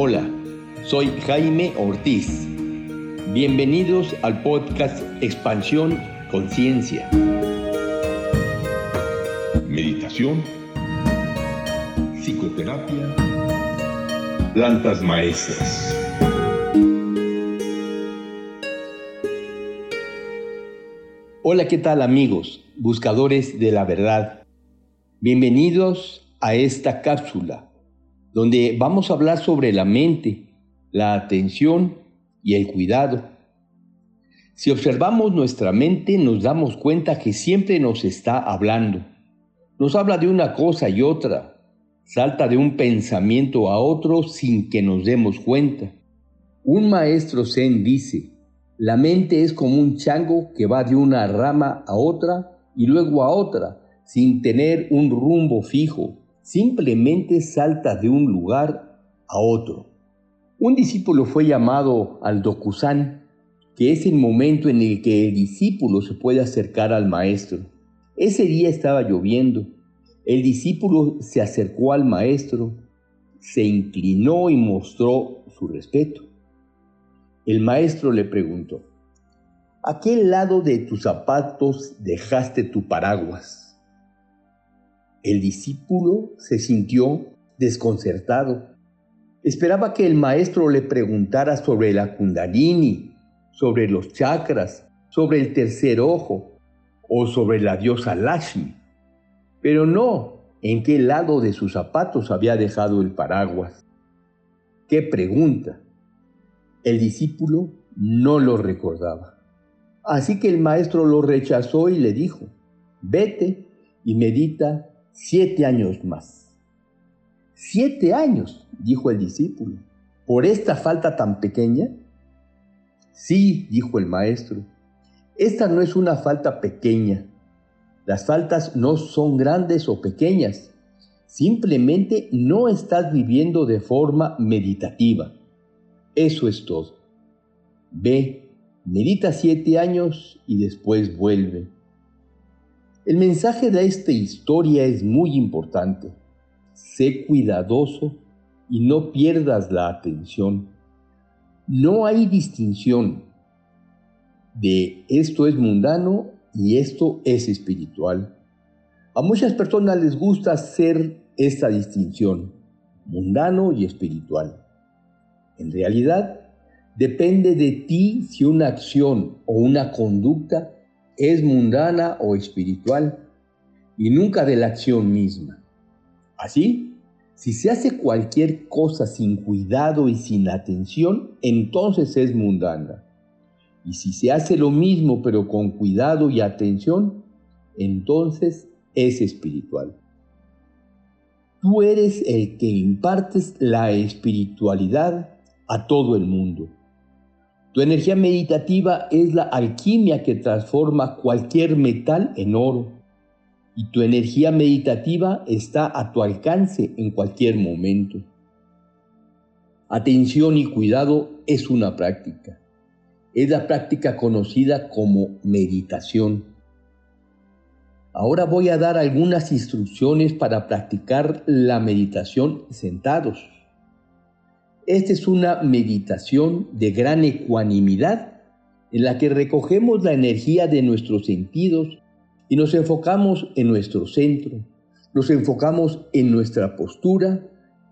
Hola, soy Jaime Ortiz. Bienvenidos al podcast Expansión Conciencia. Meditación, psicoterapia, plantas maestras. Hola, ¿qué tal amigos, buscadores de la verdad? Bienvenidos a esta cápsula donde vamos a hablar sobre la mente, la atención y el cuidado. Si observamos nuestra mente nos damos cuenta que siempre nos está hablando. Nos habla de una cosa y otra, salta de un pensamiento a otro sin que nos demos cuenta. Un maestro zen dice, la mente es como un chango que va de una rama a otra y luego a otra, sin tener un rumbo fijo, simplemente salta de un lugar a otro. Un discípulo fue llamado al Dokusan, que es el momento en el que el discípulo se puede acercar al maestro. Ese día estaba lloviendo. El discípulo se acercó al maestro, se inclinó y mostró su respeto. El maestro le preguntó, ¿a qué lado de tus zapatos dejaste tu paraguas? El discípulo se sintió desconcertado. Esperaba que el maestro le preguntara sobre la kundalini, sobre los chakras, sobre el tercer ojo o sobre la diosa Lashmi. Pero no en qué lado de sus zapatos había dejado el paraguas. ¡Qué pregunta! El discípulo no lo recordaba. Así que el maestro lo rechazó y le dijo, vete y medita siete años más. Siete años, dijo el discípulo, por esta falta tan pequeña. Sí, dijo el maestro, esta no es una falta pequeña. Las faltas no son grandes o pequeñas, simplemente no estás viviendo de forma meditativa. Eso es todo. Ve, medita siete años y después vuelve. El mensaje de esta historia es muy importante. Sé cuidadoso y no pierdas la atención. No hay distinción de esto es mundano y esto es espiritual. A muchas personas les gusta hacer esta distinción, mundano y espiritual. En realidad, depende de ti si una acción o una conducta es mundana o espiritual y nunca de la acción misma. Así, si se hace cualquier cosa sin cuidado y sin atención, entonces es mundana. Y si se hace lo mismo pero con cuidado y atención, entonces es espiritual. Tú eres el que impartes la espiritualidad a todo el mundo. Tu energía meditativa es la alquimia que transforma cualquier metal en oro. Y tu energía meditativa está a tu alcance en cualquier momento. Atención y cuidado es una práctica. Es la práctica conocida como meditación. Ahora voy a dar algunas instrucciones para practicar la meditación sentados. Esta es una meditación de gran ecuanimidad en la que recogemos la energía de nuestros sentidos y nos enfocamos en nuestro centro, nos enfocamos en nuestra postura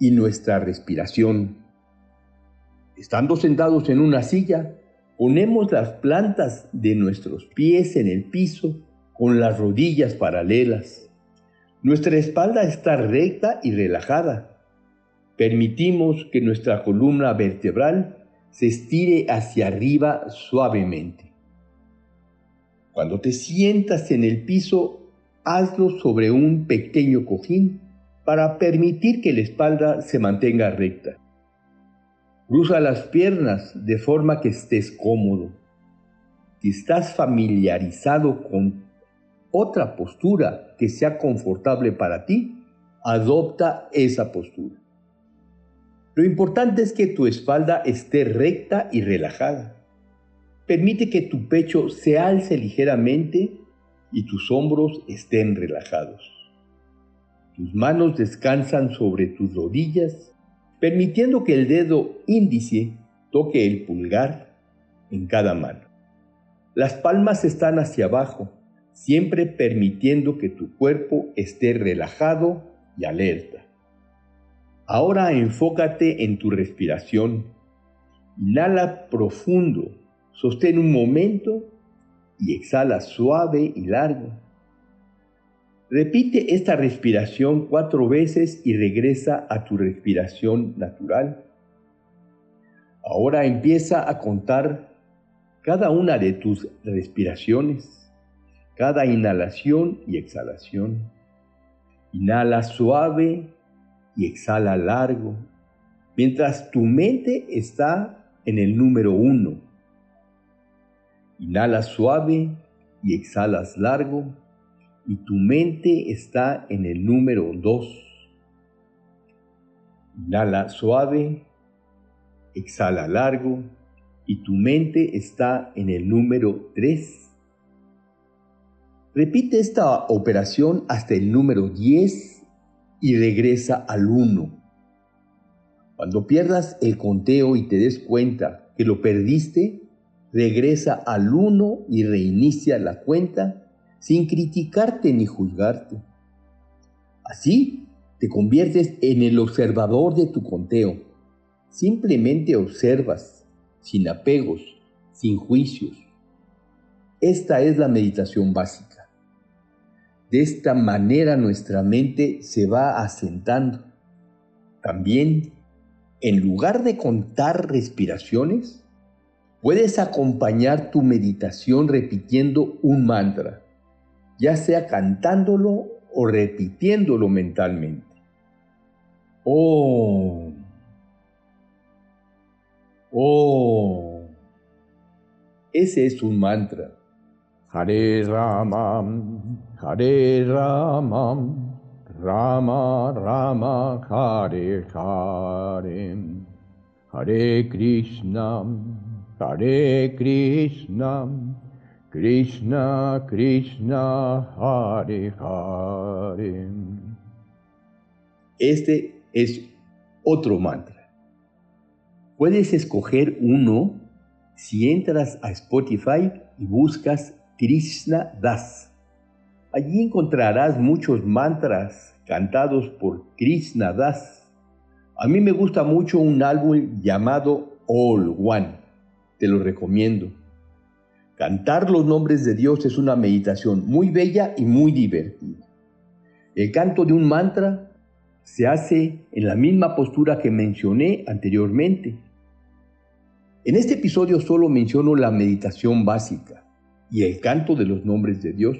y nuestra respiración. Estando sentados en una silla, ponemos las plantas de nuestros pies en el piso con las rodillas paralelas. Nuestra espalda está recta y relajada Permitimos que nuestra columna vertebral se estire hacia arriba suavemente. Cuando te sientas en el piso, hazlo sobre un pequeño cojín para permitir que la espalda se mantenga recta. Cruza las piernas de forma que estés cómodo. Si estás familiarizado con otra postura que sea confortable para ti, adopta esa postura. Lo importante es que tu espalda esté recta y relajada. Permite que tu pecho se alce ligeramente y tus hombros estén relajados. Tus manos descansan sobre tus rodillas, permitiendo que el dedo índice toque el pulgar en cada mano. Las palmas están hacia abajo, siempre permitiendo que tu cuerpo esté relajado y alerta. Ahora enfócate en tu respiración. Inhala profundo, sostén un momento y exhala suave y largo. Repite esta respiración cuatro veces y regresa a tu respiración natural. Ahora empieza a contar cada una de tus respiraciones, cada inhalación y exhalación. Inhala suave y exhala largo, mientras tu mente está en el número uno. Inhala suave y exhalas largo, y tu mente está en el número dos. Inhala suave, exhala largo, y tu mente está en el número 3. Repite esta operación hasta el número 10 y regresa al 1. Cuando pierdas el conteo y te des cuenta que lo perdiste, regresa al 1 y reinicia la cuenta sin criticarte ni juzgarte. Así te conviertes en el observador de tu conteo. Simplemente observas sin apegos, sin juicios. Esta es la meditación básica. De esta manera nuestra mente se va asentando. También, en lugar de contar respiraciones, puedes acompañar tu meditación repitiendo un mantra, ya sea cantándolo o repitiéndolo mentalmente. Oh. Oh, ese es un mantra. Hare Rama, Hare Rama, Rama Rama, Hare Hare, Hare Krishna, Hare Krishna, Krishna Krishna, Hare Hare. Este es otro mantra. Puedes escoger uno si entras a Spotify y buscas Krishna Das. Allí encontrarás muchos mantras cantados por Krishna Das. A mí me gusta mucho un álbum llamado All One. Te lo recomiendo. Cantar los nombres de Dios es una meditación muy bella y muy divertida. El canto de un mantra se hace en la misma postura que mencioné anteriormente, en este episodio solo menciono la meditación básica y el canto de los nombres de Dios.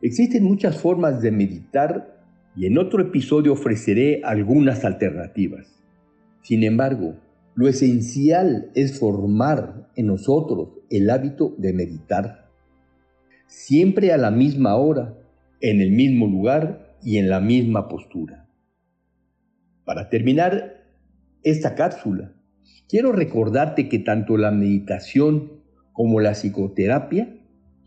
Existen muchas formas de meditar y en otro episodio ofreceré algunas alternativas. Sin embargo, lo esencial es formar en nosotros el hábito de meditar. Siempre a la misma hora, en el mismo lugar y en la misma postura. Para terminar esta cápsula, Quiero recordarte que tanto la meditación como la psicoterapia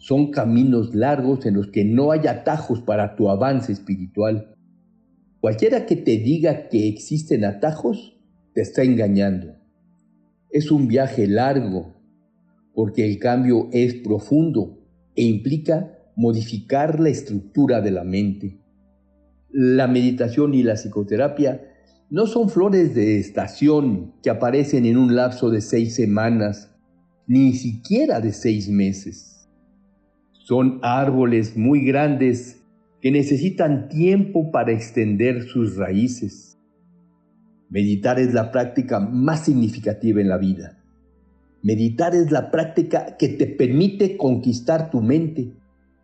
son caminos largos en los que no hay atajos para tu avance espiritual. Cualquiera que te diga que existen atajos, te está engañando. Es un viaje largo, porque el cambio es profundo e implica modificar la estructura de la mente. La meditación y la psicoterapia no son flores de estación que aparecen en un lapso de seis semanas, ni siquiera de seis meses. Son árboles muy grandes que necesitan tiempo para extender sus raíces. Meditar es la práctica más significativa en la vida. Meditar es la práctica que te permite conquistar tu mente,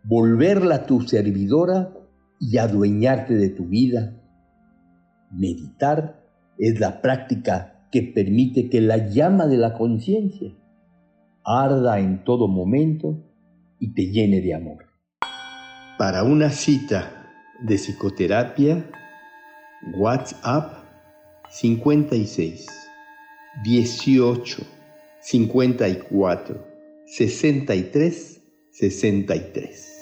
volverla tu servidora y adueñarte de tu vida Meditar es la práctica que permite que la llama de la conciencia arda en todo momento y te llene de amor. Para una cita de psicoterapia, WhatsApp 56 18 54 63 63.